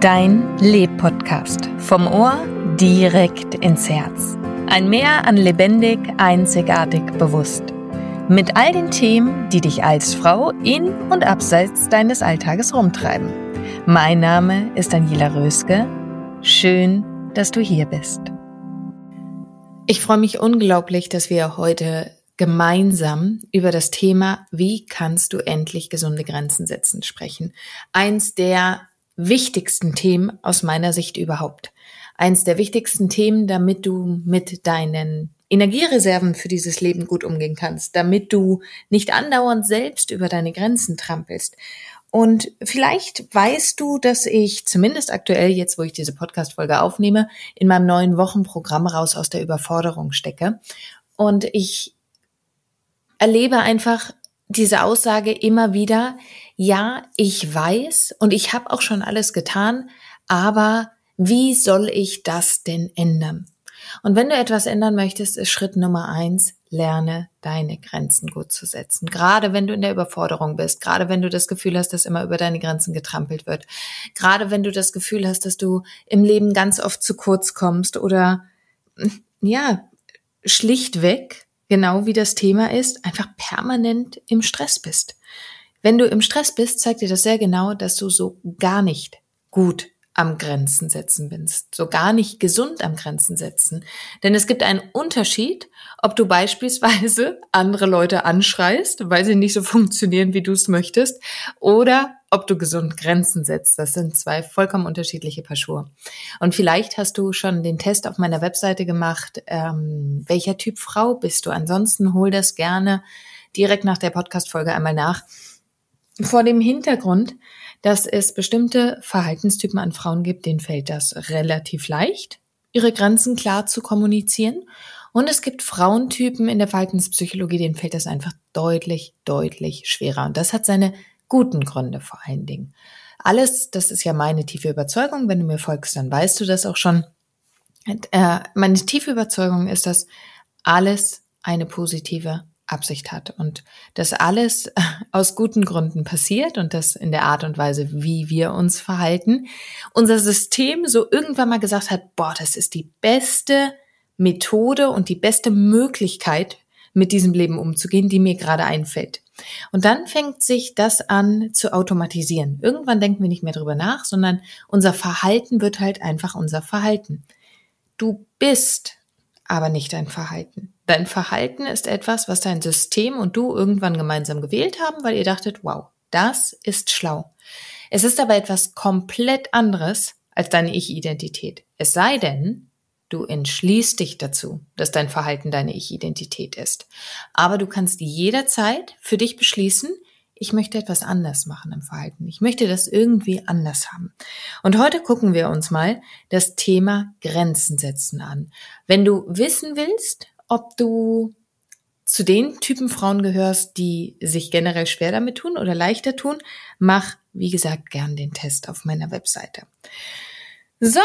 Dein Leb-Podcast. Vom Ohr direkt ins Herz. Ein Meer an lebendig, einzigartig, bewusst. Mit all den Themen, die dich als Frau in und abseits deines Alltages rumtreiben. Mein Name ist Daniela Röske. Schön, dass du hier bist. Ich freue mich unglaublich, dass wir heute gemeinsam über das Thema, wie kannst du endlich gesunde Grenzen setzen, sprechen. Eins der wichtigsten Themen aus meiner Sicht überhaupt. Eins der wichtigsten Themen, damit du mit deinen Energiereserven für dieses Leben gut umgehen kannst, damit du nicht andauernd selbst über deine Grenzen trampelst. Und vielleicht weißt du, dass ich zumindest aktuell, jetzt wo ich diese Podcast-Folge aufnehme, in meinem neuen Wochenprogramm raus aus der Überforderung stecke. Und ich erlebe einfach diese Aussage immer wieder, ja, ich weiß und ich habe auch schon alles getan, aber wie soll ich das denn ändern? Und wenn du etwas ändern möchtest, ist Schritt Nummer eins, lerne deine Grenzen gut zu setzen. Gerade wenn du in der Überforderung bist, gerade wenn du das Gefühl hast, dass immer über deine Grenzen getrampelt wird, gerade wenn du das Gefühl hast, dass du im Leben ganz oft zu kurz kommst oder ja, schlichtweg genau wie das Thema ist, einfach permanent im Stress bist. Wenn du im Stress bist, zeigt dir das sehr genau, dass du so gar nicht gut am Grenzen setzen bist, so gar nicht gesund am Grenzen setzen. Denn es gibt einen Unterschied, ob du beispielsweise andere Leute anschreist, weil sie nicht so funktionieren, wie du es möchtest, oder ob du gesund Grenzen setzt. Das sind zwei vollkommen unterschiedliche Paar Schuhe. Und vielleicht hast du schon den Test auf meiner Webseite gemacht, ähm, welcher Typ Frau bist du. Ansonsten hol das gerne direkt nach der Podcast-Folge einmal nach. Vor dem Hintergrund, dass es bestimmte Verhaltenstypen an Frauen gibt, denen fällt das relativ leicht, ihre Grenzen klar zu kommunizieren. Und es gibt Frauentypen in der Verhaltenspsychologie, denen fällt das einfach deutlich, deutlich schwerer. Und das hat seine guten Gründe vor allen Dingen. Alles, das ist ja meine tiefe Überzeugung. Wenn du mir folgst, dann weißt du das auch schon. Äh, meine tiefe Überzeugung ist, dass alles eine positive Absicht hat und das alles aus guten Gründen passiert und das in der Art und Weise, wie wir uns verhalten, unser System so irgendwann mal gesagt hat, boah, das ist die beste Methode und die beste Möglichkeit, mit diesem Leben umzugehen, die mir gerade einfällt. Und dann fängt sich das an zu automatisieren. Irgendwann denken wir nicht mehr drüber nach, sondern unser Verhalten wird halt einfach unser Verhalten. Du bist aber nicht dein Verhalten. Dein Verhalten ist etwas, was dein System und du irgendwann gemeinsam gewählt haben, weil ihr dachtet, wow, das ist schlau. Es ist aber etwas komplett anderes als deine Ich-Identität. Es sei denn, du entschließt dich dazu, dass dein Verhalten deine Ich-Identität ist. Aber du kannst jederzeit für dich beschließen, ich möchte etwas anders machen im Verhalten. Ich möchte das irgendwie anders haben. Und heute gucken wir uns mal das Thema Grenzen setzen an. Wenn du wissen willst, ob du zu den Typen Frauen gehörst, die sich generell schwer damit tun oder leichter tun, mach, wie gesagt, gern den Test auf meiner Webseite. So,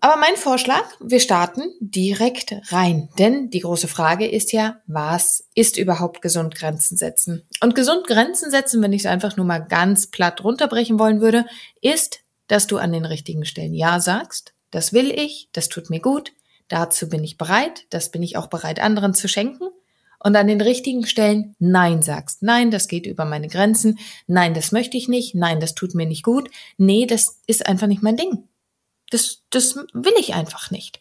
aber mein Vorschlag, wir starten direkt rein. Denn die große Frage ist ja, was ist überhaupt gesund Grenzen setzen? Und gesund Grenzen setzen, wenn ich es einfach nur mal ganz platt runterbrechen wollen würde, ist, dass du an den richtigen Stellen Ja sagst. Das will ich, das tut mir gut, dazu bin ich bereit, das bin ich auch bereit, anderen zu schenken. Und an den richtigen Stellen Nein sagst. Nein, das geht über meine Grenzen. Nein, das möchte ich nicht. Nein, das tut mir nicht gut. Nee, das ist einfach nicht mein Ding. Das, das will ich einfach nicht.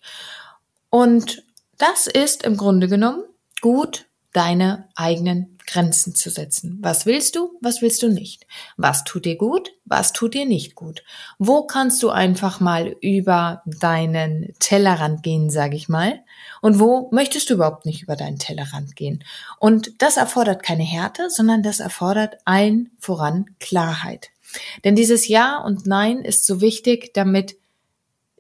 Und das ist im Grunde genommen gut, deine eigenen Grenzen zu setzen. Was willst du? Was willst du nicht? Was tut dir gut? Was tut dir nicht gut? Wo kannst du einfach mal über deinen Tellerrand gehen, sage ich mal? Und wo möchtest du überhaupt nicht über deinen Tellerrand gehen? Und das erfordert keine Härte, sondern das erfordert allen voran Klarheit. Denn dieses Ja und Nein ist so wichtig, damit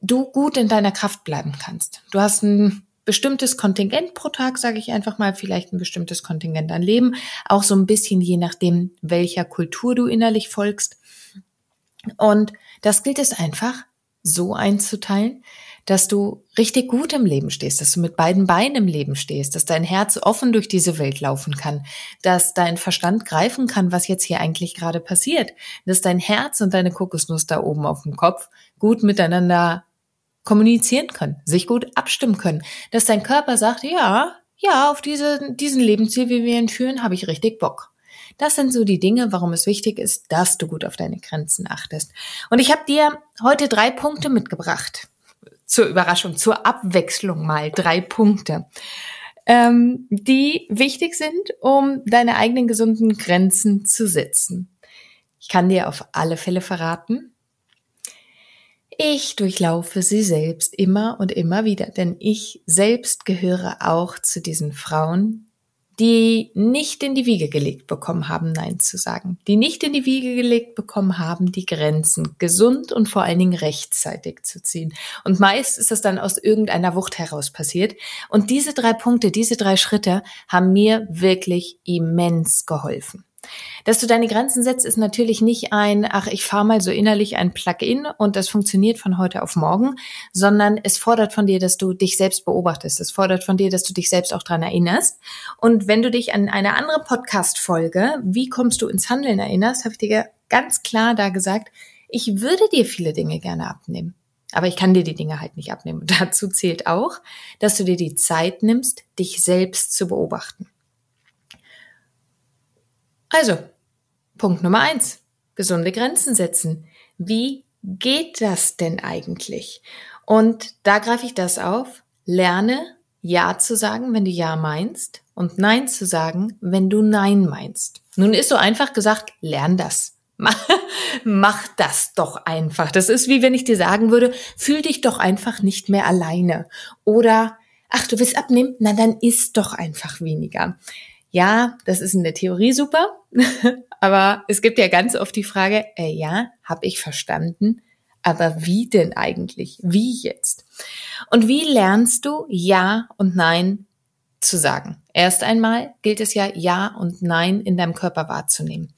du gut in deiner Kraft bleiben kannst. Du hast ein bestimmtes Kontingent pro Tag, sage ich einfach mal, vielleicht ein bestimmtes Kontingent an Leben, auch so ein bisschen je nachdem, welcher Kultur du innerlich folgst. Und das gilt es einfach so einzuteilen, dass du richtig gut im Leben stehst, dass du mit beiden Beinen im Leben stehst, dass dein Herz offen durch diese Welt laufen kann, dass dein Verstand greifen kann, was jetzt hier eigentlich gerade passiert, dass dein Herz und deine Kokosnuss da oben auf dem Kopf gut miteinander kommunizieren können, sich gut abstimmen können, dass dein Körper sagt, ja, ja, auf diese, diesen Lebensziel, wie wir ihn führen, habe ich richtig Bock. Das sind so die Dinge, warum es wichtig ist, dass du gut auf deine Grenzen achtest. Und ich habe dir heute drei Punkte mitgebracht. Zur Überraschung, zur Abwechslung mal drei Punkte, ähm, die wichtig sind, um deine eigenen gesunden Grenzen zu setzen. Ich kann dir auf alle Fälle verraten, ich durchlaufe sie selbst immer und immer wieder, denn ich selbst gehöre auch zu diesen Frauen, die nicht in die Wiege gelegt bekommen haben, Nein zu sagen, die nicht in die Wiege gelegt bekommen haben, die Grenzen gesund und vor allen Dingen rechtzeitig zu ziehen. Und meist ist das dann aus irgendeiner Wucht heraus passiert. Und diese drei Punkte, diese drei Schritte haben mir wirklich immens geholfen. Dass du deine Grenzen setzt, ist natürlich nicht ein, ach, ich fahre mal so innerlich ein Plugin und das funktioniert von heute auf morgen, sondern es fordert von dir, dass du dich selbst beobachtest. Es fordert von dir, dass du dich selbst auch dran erinnerst. Und wenn du dich an eine andere Podcast-Folge, wie kommst du ins Handeln erinnerst, habe ich dir ganz klar da gesagt, ich würde dir viele Dinge gerne abnehmen. Aber ich kann dir die Dinge halt nicht abnehmen. Und dazu zählt auch, dass du dir die Zeit nimmst, dich selbst zu beobachten. Also, Punkt Nummer eins. Gesunde Grenzen setzen. Wie geht das denn eigentlich? Und da greife ich das auf. Lerne Ja zu sagen, wenn du Ja meinst und Nein zu sagen, wenn du Nein meinst. Nun ist so einfach gesagt, lern das. Mach das doch einfach. Das ist wie wenn ich dir sagen würde, fühl dich doch einfach nicht mehr alleine. Oder, ach, du willst abnehmen? Na, dann isst doch einfach weniger. Ja, das ist in der Theorie super, aber es gibt ja ganz oft die Frage, äh, ja, habe ich verstanden, aber wie denn eigentlich? Wie jetzt? Und wie lernst du Ja und Nein zu sagen? Erst einmal gilt es ja, Ja und Nein in deinem Körper wahrzunehmen.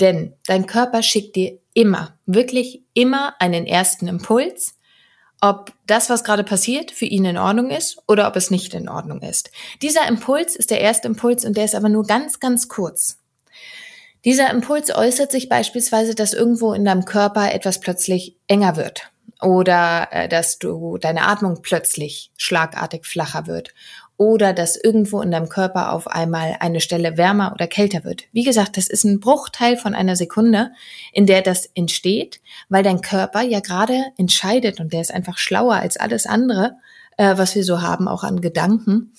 Denn dein Körper schickt dir immer, wirklich immer einen ersten Impuls, ob das, was gerade passiert, für ihn in Ordnung ist oder ob es nicht in Ordnung ist. Dieser Impuls ist der erste Impuls und der ist aber nur ganz, ganz kurz. Dieser Impuls äußert sich beispielsweise, dass irgendwo in deinem Körper etwas plötzlich enger wird oder äh, dass du deine Atmung plötzlich schlagartig flacher wird oder dass irgendwo in deinem Körper auf einmal eine Stelle wärmer oder kälter wird. Wie gesagt, das ist ein Bruchteil von einer Sekunde, in der das entsteht, weil dein Körper ja gerade entscheidet und der ist einfach schlauer als alles andere, äh, was wir so haben, auch an Gedanken.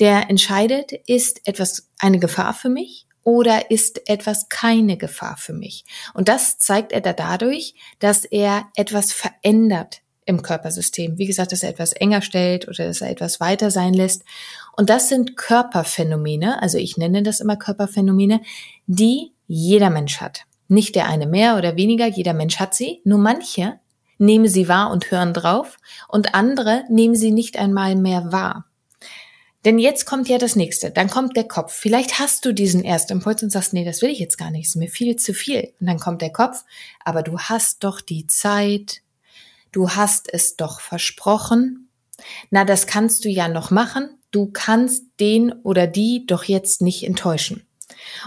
Der entscheidet, ist etwas eine Gefahr für mich oder ist etwas keine Gefahr für mich? Und das zeigt er da dadurch, dass er etwas verändert im Körpersystem. Wie gesagt, dass er etwas enger stellt oder dass er etwas weiter sein lässt. Und das sind Körperphänomene, also ich nenne das immer Körperphänomene, die jeder Mensch hat. Nicht der eine mehr oder weniger, jeder Mensch hat sie, nur manche nehmen sie wahr und hören drauf und andere nehmen sie nicht einmal mehr wahr. Denn jetzt kommt ja das nächste. Dann kommt der Kopf. Vielleicht hast du diesen Erstimpuls und sagst, nee, das will ich jetzt gar nicht. ist mir viel zu viel. Und dann kommt der Kopf. Aber du hast doch die Zeit, du hast es doch versprochen. Na, das kannst du ja noch machen. Du kannst den oder die doch jetzt nicht enttäuschen.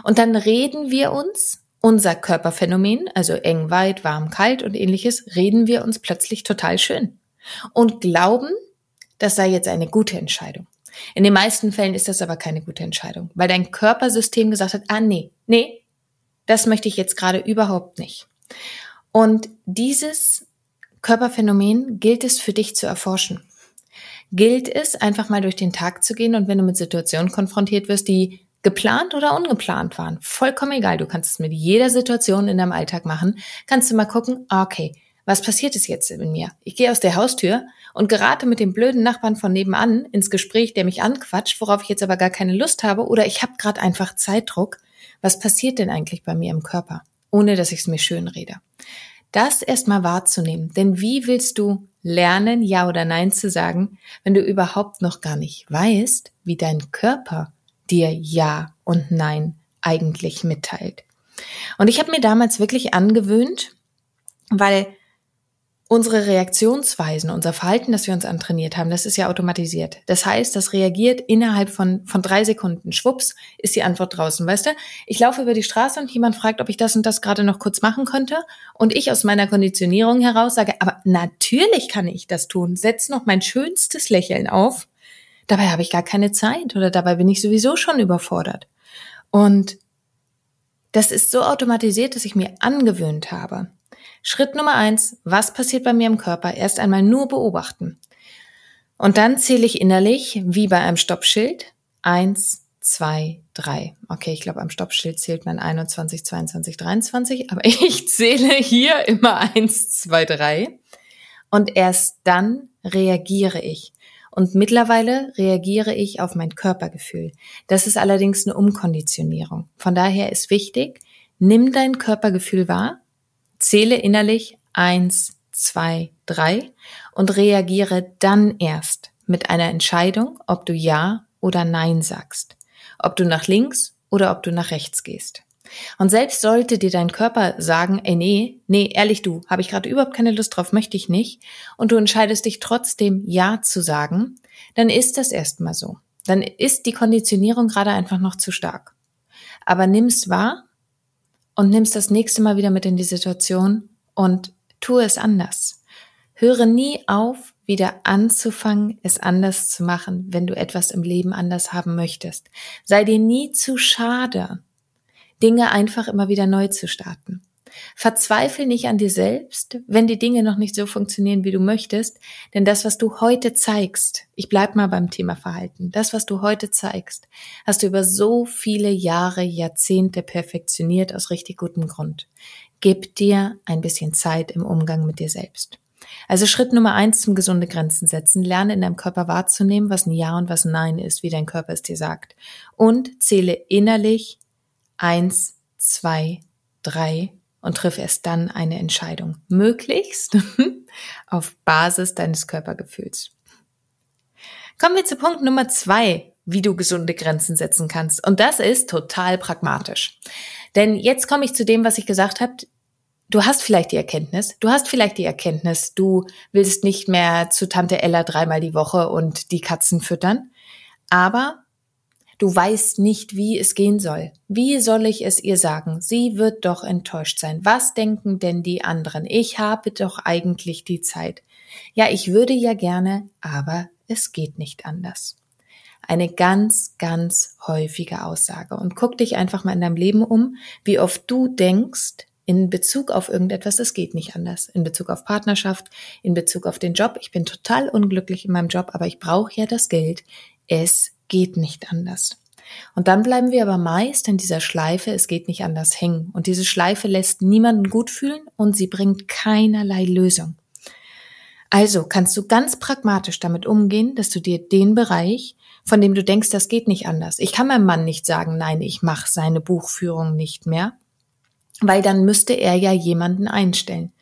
Und dann reden wir uns unser Körperphänomen, also eng, weit, warm, kalt und ähnliches, reden wir uns plötzlich total schön und glauben, das sei jetzt eine gute Entscheidung. In den meisten Fällen ist das aber keine gute Entscheidung, weil dein Körpersystem gesagt hat, ah nee, nee, das möchte ich jetzt gerade überhaupt nicht. Und dieses Körperphänomen gilt es für dich zu erforschen. Gilt es, einfach mal durch den Tag zu gehen und wenn du mit Situationen konfrontiert wirst, die geplant oder ungeplant waren, vollkommen egal, du kannst es mit jeder Situation in deinem Alltag machen, kannst du mal gucken, ah, okay, was passiert es jetzt in mir? Ich gehe aus der Haustür und gerate mit dem blöden Nachbarn von nebenan ins Gespräch, der mich anquatscht, worauf ich jetzt aber gar keine Lust habe, oder ich habe gerade einfach Zeitdruck. Was passiert denn eigentlich bei mir im Körper, ohne dass ich es mir schön rede? Das erstmal wahrzunehmen, denn wie willst du lernen, Ja oder Nein zu sagen, wenn du überhaupt noch gar nicht weißt, wie dein Körper dir Ja und Nein eigentlich mitteilt? Und ich habe mir damals wirklich angewöhnt, weil unsere Reaktionsweisen, unser Verhalten, das wir uns antrainiert haben, das ist ja automatisiert. Das heißt, das reagiert innerhalb von, von drei Sekunden. Schwupps ist die Antwort draußen, weißt du? Ich laufe über die Straße und jemand fragt, ob ich das und das gerade noch kurz machen könnte. Und ich aus meiner Konditionierung heraus sage, aber natürlich kann ich das tun. Setz noch mein schönstes Lächeln auf. Dabei habe ich gar keine Zeit oder dabei bin ich sowieso schon überfordert. Und das ist so automatisiert, dass ich mir angewöhnt habe, Schritt Nummer eins, was passiert bei mir im Körper? Erst einmal nur beobachten. Und dann zähle ich innerlich, wie bei einem Stoppschild, eins, zwei, drei. Okay, ich glaube, am Stoppschild zählt man 21, 22, 23, aber ich zähle hier immer eins, zwei, drei. Und erst dann reagiere ich. Und mittlerweile reagiere ich auf mein Körpergefühl. Das ist allerdings eine Umkonditionierung. Von daher ist wichtig, nimm dein Körpergefühl wahr, Zähle innerlich eins, zwei, drei und reagiere dann erst mit einer Entscheidung, ob du Ja oder Nein sagst, ob du nach links oder ob du nach rechts gehst. Und selbst sollte dir dein Körper sagen, ey nee, nee, ehrlich du, habe ich gerade überhaupt keine Lust drauf, möchte ich nicht, und du entscheidest dich trotzdem Ja zu sagen, dann ist das erstmal so. Dann ist die Konditionierung gerade einfach noch zu stark. Aber nimm's wahr und nimmst das nächste Mal wieder mit in die Situation und tue es anders. Höre nie auf, wieder anzufangen, es anders zu machen, wenn du etwas im Leben anders haben möchtest. Sei dir nie zu schade, Dinge einfach immer wieder neu zu starten. Verzweifel nicht an dir selbst, wenn die Dinge noch nicht so funktionieren, wie du möchtest, denn das, was du heute zeigst, ich bleib mal beim Thema Verhalten, das, was du heute zeigst, hast du über so viele Jahre, Jahrzehnte perfektioniert aus richtig gutem Grund. Gib dir ein bisschen Zeit im Umgang mit dir selbst. Also Schritt Nummer eins zum gesunde Grenzen setzen. Lerne in deinem Körper wahrzunehmen, was ein Ja und was ein Nein ist, wie dein Körper es dir sagt. Und zähle innerlich eins, zwei, drei und triff erst dann eine Entscheidung. Möglichst auf Basis deines Körpergefühls. Kommen wir zu Punkt Nummer zwei, wie du gesunde Grenzen setzen kannst. Und das ist total pragmatisch. Denn jetzt komme ich zu dem, was ich gesagt habe. Du hast vielleicht die Erkenntnis, du hast vielleicht die Erkenntnis, du willst nicht mehr zu Tante Ella dreimal die Woche und die Katzen füttern. Aber Du weißt nicht, wie es gehen soll. Wie soll ich es ihr sagen? Sie wird doch enttäuscht sein. Was denken denn die anderen? Ich habe doch eigentlich die Zeit. Ja, ich würde ja gerne, aber es geht nicht anders. Eine ganz, ganz häufige Aussage. Und guck dich einfach mal in deinem Leben um, wie oft du denkst, in Bezug auf irgendetwas, es geht nicht anders. In Bezug auf Partnerschaft, in Bezug auf den Job. Ich bin total unglücklich in meinem Job, aber ich brauche ja das Geld. Es geht nicht anders. Und dann bleiben wir aber meist in dieser Schleife, es geht nicht anders hängen. Und diese Schleife lässt niemanden gut fühlen und sie bringt keinerlei Lösung. Also kannst du ganz pragmatisch damit umgehen, dass du dir den Bereich, von dem du denkst, das geht nicht anders. Ich kann meinem Mann nicht sagen, nein, ich mache seine Buchführung nicht mehr, weil dann müsste er ja jemanden einstellen.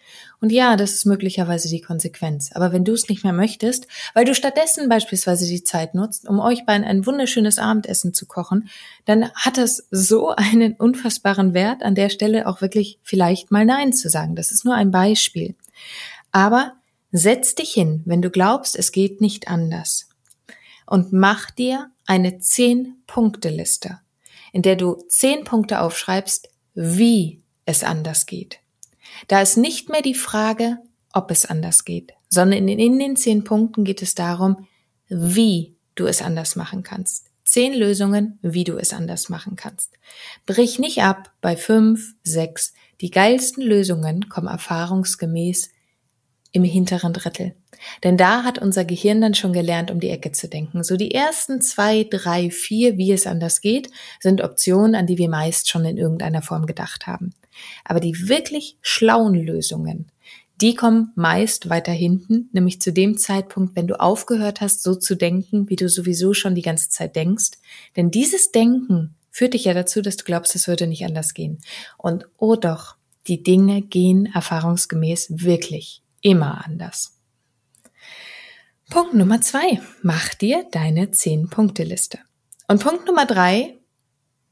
Und ja, das ist möglicherweise die Konsequenz. Aber wenn du es nicht mehr möchtest, weil du stattdessen beispielsweise die Zeit nutzt, um euch beiden ein wunderschönes Abendessen zu kochen, dann hat es so einen unfassbaren Wert, an der Stelle auch wirklich vielleicht mal Nein zu sagen. Das ist nur ein Beispiel. Aber Setz dich hin, wenn du glaubst, es geht nicht anders. Und mach dir eine 10-Punkte-Liste, in der du 10 Punkte aufschreibst, wie es anders geht. Da ist nicht mehr die Frage, ob es anders geht, sondern in, den 10 Punkten geht es darum, wie du es anders machen kannst. Zehn Lösungen, wie du es anders machen kannst. Brich nicht ab bei fünf, sechs. Die geilsten Lösungen kommen erfahrungsgemäß im hinteren Drittel. Denn da hat unser Gehirn dann schon gelernt, um die Ecke zu denken. So die ersten zwei, drei, vier, wie es anders geht, sind Optionen, an die wir meist schon in irgendeiner Form gedacht haben. Aber die wirklich schlauen Lösungen, die kommen meist weiter hinten, nämlich zu dem Zeitpunkt, wenn du aufgehört hast, so zu denken, wie du sowieso schon die ganze Zeit denkst. Denn dieses Denken führt dich ja dazu, dass du glaubst, es würde nicht anders gehen. Und oh doch, die Dinge gehen erfahrungsgemäß wirklich immer anders. Punkt Nummer zwei. Mach dir deine zehn Punkte Liste. Und Punkt Nummer drei.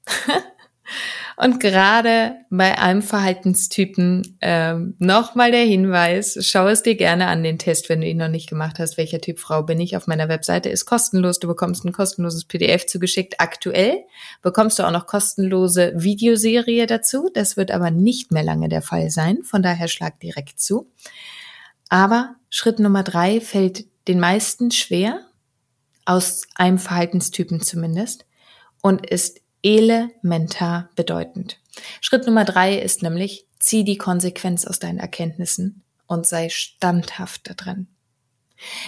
und gerade bei einem Verhaltenstypen ähm, nochmal der Hinweis, schau es dir gerne an den Test, wenn du ihn noch nicht gemacht hast. Welcher Typ Frau bin ich? Auf meiner Webseite ist kostenlos. Du bekommst ein kostenloses PDF zugeschickt. Aktuell bekommst du auch noch kostenlose Videoserie dazu. Das wird aber nicht mehr lange der Fall sein. Von daher schlag direkt zu. Aber Schritt Nummer drei fällt den meisten schwer, aus einem Verhaltenstypen zumindest, und ist elementar bedeutend. Schritt Nummer drei ist nämlich, zieh die Konsequenz aus deinen Erkenntnissen und sei standhaft da drin.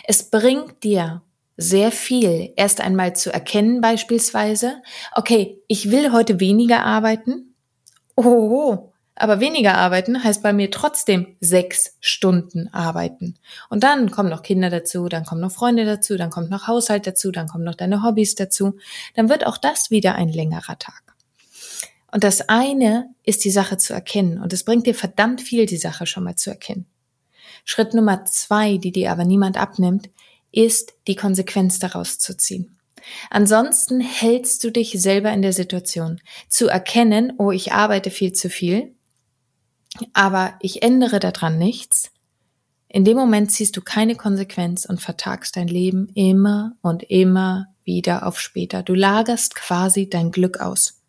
Es bringt dir sehr viel, erst einmal zu erkennen beispielsweise, okay, ich will heute weniger arbeiten. Oh, aber weniger arbeiten heißt bei mir trotzdem sechs Stunden arbeiten. Und dann kommen noch Kinder dazu, dann kommen noch Freunde dazu, dann kommt noch Haushalt dazu, dann kommen noch deine Hobbys dazu. Dann wird auch das wieder ein längerer Tag. Und das eine ist die Sache zu erkennen. Und es bringt dir verdammt viel, die Sache schon mal zu erkennen. Schritt Nummer zwei, die dir aber niemand abnimmt, ist die Konsequenz daraus zu ziehen. Ansonsten hältst du dich selber in der Situation, zu erkennen, oh, ich arbeite viel zu viel, aber ich ändere daran nichts, in dem Moment ziehst du keine Konsequenz und vertagst dein Leben immer und immer wieder auf später. Du lagerst quasi dein Glück aus.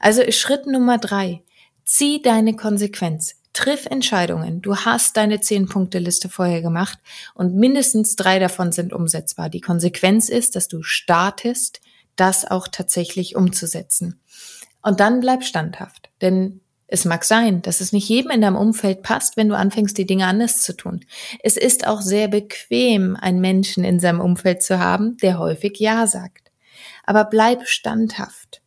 Also ist Schritt Nummer drei. Zieh deine Konsequenz. Triff Entscheidungen. Du hast deine Zehn-Punkte-Liste vorher gemacht und mindestens drei davon sind umsetzbar. Die Konsequenz ist, dass du startest, das auch tatsächlich umzusetzen. Und dann bleib standhaft. Denn es mag sein, dass es nicht jedem in deinem Umfeld passt, wenn du anfängst, die Dinge anders zu tun. Es ist auch sehr bequem, einen Menschen in seinem Umfeld zu haben, der häufig Ja sagt. Aber bleib standhaft.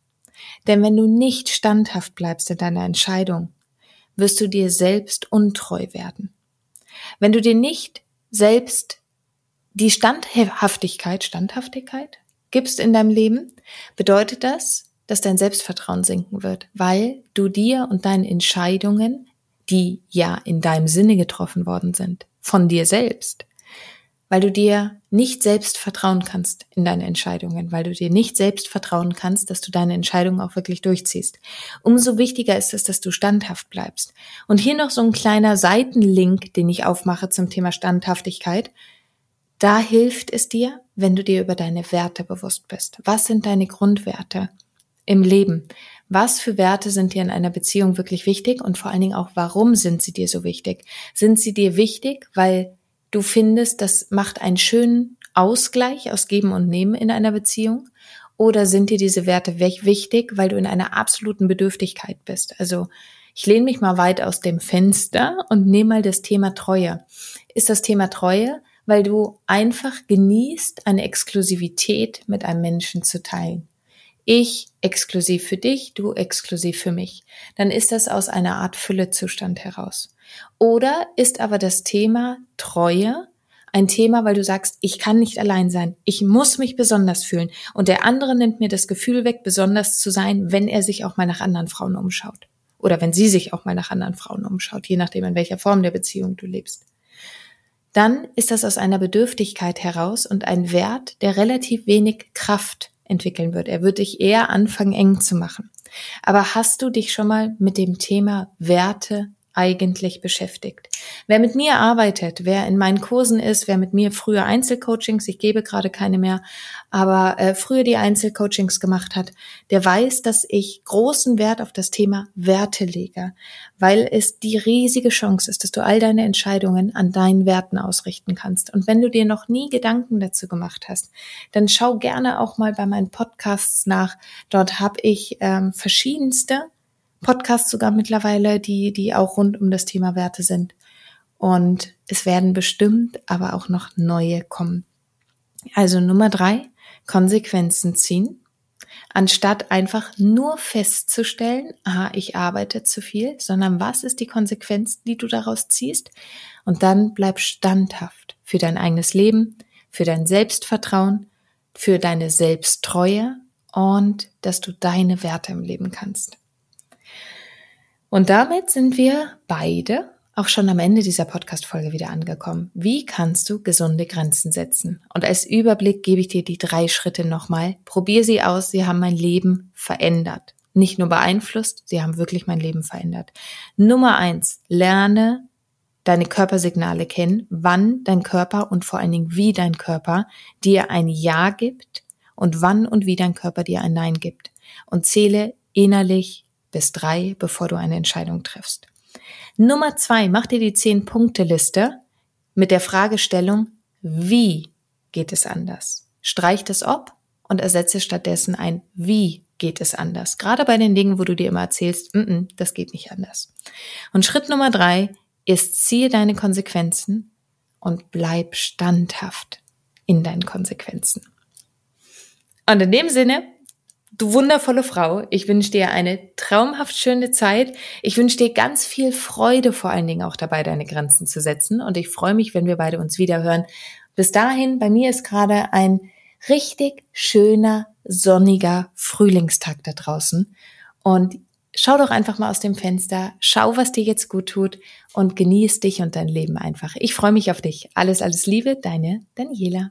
Denn wenn du nicht standhaft bleibst in deiner Entscheidung, wirst du dir selbst untreu werden. Wenn du dir nicht selbst die Standhaftigkeit, Standhaftigkeit gibst in deinem Leben, bedeutet das, dass dein Selbstvertrauen sinken wird, weil du dir und deinen Entscheidungen, die ja in deinem Sinne getroffen worden sind, von dir selbst, weil du dir nicht selbst vertrauen kannst in deine Entscheidungen, weil du dir nicht selbst vertrauen kannst, dass du deine Entscheidungen auch wirklich durchziehst. Umso wichtiger ist es, dass du standhaft bleibst. Und hier noch so ein kleiner Seitenlink, den ich aufmache zum Thema Standhaftigkeit. Da hilft es dir, wenn du dir über deine Werte bewusst bist. Was sind deine Grundwerte? Im Leben. Was für Werte sind dir in einer Beziehung wirklich wichtig und vor allen Dingen auch, warum sind sie dir so wichtig? Sind sie dir wichtig, weil du findest, das macht einen schönen Ausgleich aus Geben und Nehmen in einer Beziehung? Oder sind dir diese Werte wichtig, weil du in einer absoluten Bedürftigkeit bist? Also ich lehne mich mal weit aus dem Fenster und nehme mal das Thema Treue. Ist das Thema Treue, weil du einfach genießt, eine Exklusivität mit einem Menschen zu teilen? Ich exklusiv für dich, du exklusiv für mich, dann ist das aus einer Art Füllezustand heraus. Oder ist aber das Thema Treue ein Thema, weil du sagst, ich kann nicht allein sein, ich muss mich besonders fühlen und der andere nimmt mir das Gefühl weg, besonders zu sein, wenn er sich auch mal nach anderen Frauen umschaut. Oder wenn sie sich auch mal nach anderen Frauen umschaut, je nachdem, in welcher Form der Beziehung du lebst. Dann ist das aus einer Bedürftigkeit heraus und ein Wert, der relativ wenig Kraft entwickeln wird. Er wird dich eher anfangen, eng zu machen. Aber hast du dich schon mal mit dem Thema Werte eigentlich beschäftigt. Wer mit mir arbeitet, wer in meinen Kursen ist, wer mit mir früher Einzelcoachings, ich gebe gerade keine mehr, aber äh, früher die Einzelcoachings gemacht hat, der weiß, dass ich großen Wert auf das Thema Werte lege, weil es die riesige Chance ist, dass du all deine Entscheidungen an deinen Werten ausrichten kannst. Und wenn du dir noch nie Gedanken dazu gemacht hast, dann schau gerne auch mal bei meinen Podcasts nach. Dort habe ich ähm, verschiedenste Podcasts sogar mittlerweile, die, die auch rund um das Thema Werte sind. Und es werden bestimmt aber auch noch neue kommen. Also Nummer drei, Konsequenzen ziehen. Anstatt einfach nur festzustellen, ah, ich arbeite zu viel, sondern was ist die Konsequenz, die du daraus ziehst? Und dann bleib standhaft für dein eigenes Leben, für dein Selbstvertrauen, für deine Selbsttreue und dass du deine Werte im Leben kannst. Und damit sind wir beide auch schon am Ende dieser Podcast-Folge wieder angekommen. Wie kannst du gesunde Grenzen setzen? Und als Überblick gebe ich dir die drei Schritte nochmal. Probier sie aus. Sie haben mein Leben verändert. Nicht nur beeinflusst, sie haben wirklich mein Leben verändert. Nummer eins, lerne deine Körpersignale kennen, wann dein Körper und vor allen Dingen wie dein Körper dir ein Ja gibt und wann und wie dein Körper dir ein Nein gibt. Und zähle innerlich bis drei, bevor du eine Entscheidung triffst. Nummer zwei, mach dir die zehn-Punkte-Liste mit der Fragestellung, wie geht es anders? Streich das ob und ersetze stattdessen ein wie geht es anders. Gerade bei den Dingen, wo du dir immer erzählst, mm -mm, das geht nicht anders. Und Schritt Nummer drei ist, ziehe deine Konsequenzen und bleib standhaft in deinen Konsequenzen. Und in dem Sinne Du wundervolle Frau, ich wünsche dir eine traumhaft schöne Zeit. Ich wünsche dir ganz viel Freude vor allen Dingen auch dabei, deine Grenzen zu setzen. Und ich freue mich, wenn wir beide uns wieder hören. Bis dahin, bei mir ist gerade ein richtig schöner, sonniger Frühlingstag da draußen. Und schau doch einfach mal aus dem Fenster, schau, was dir jetzt gut tut und genieß dich und dein Leben einfach. Ich freue mich auf dich. Alles, alles Liebe, deine Daniela.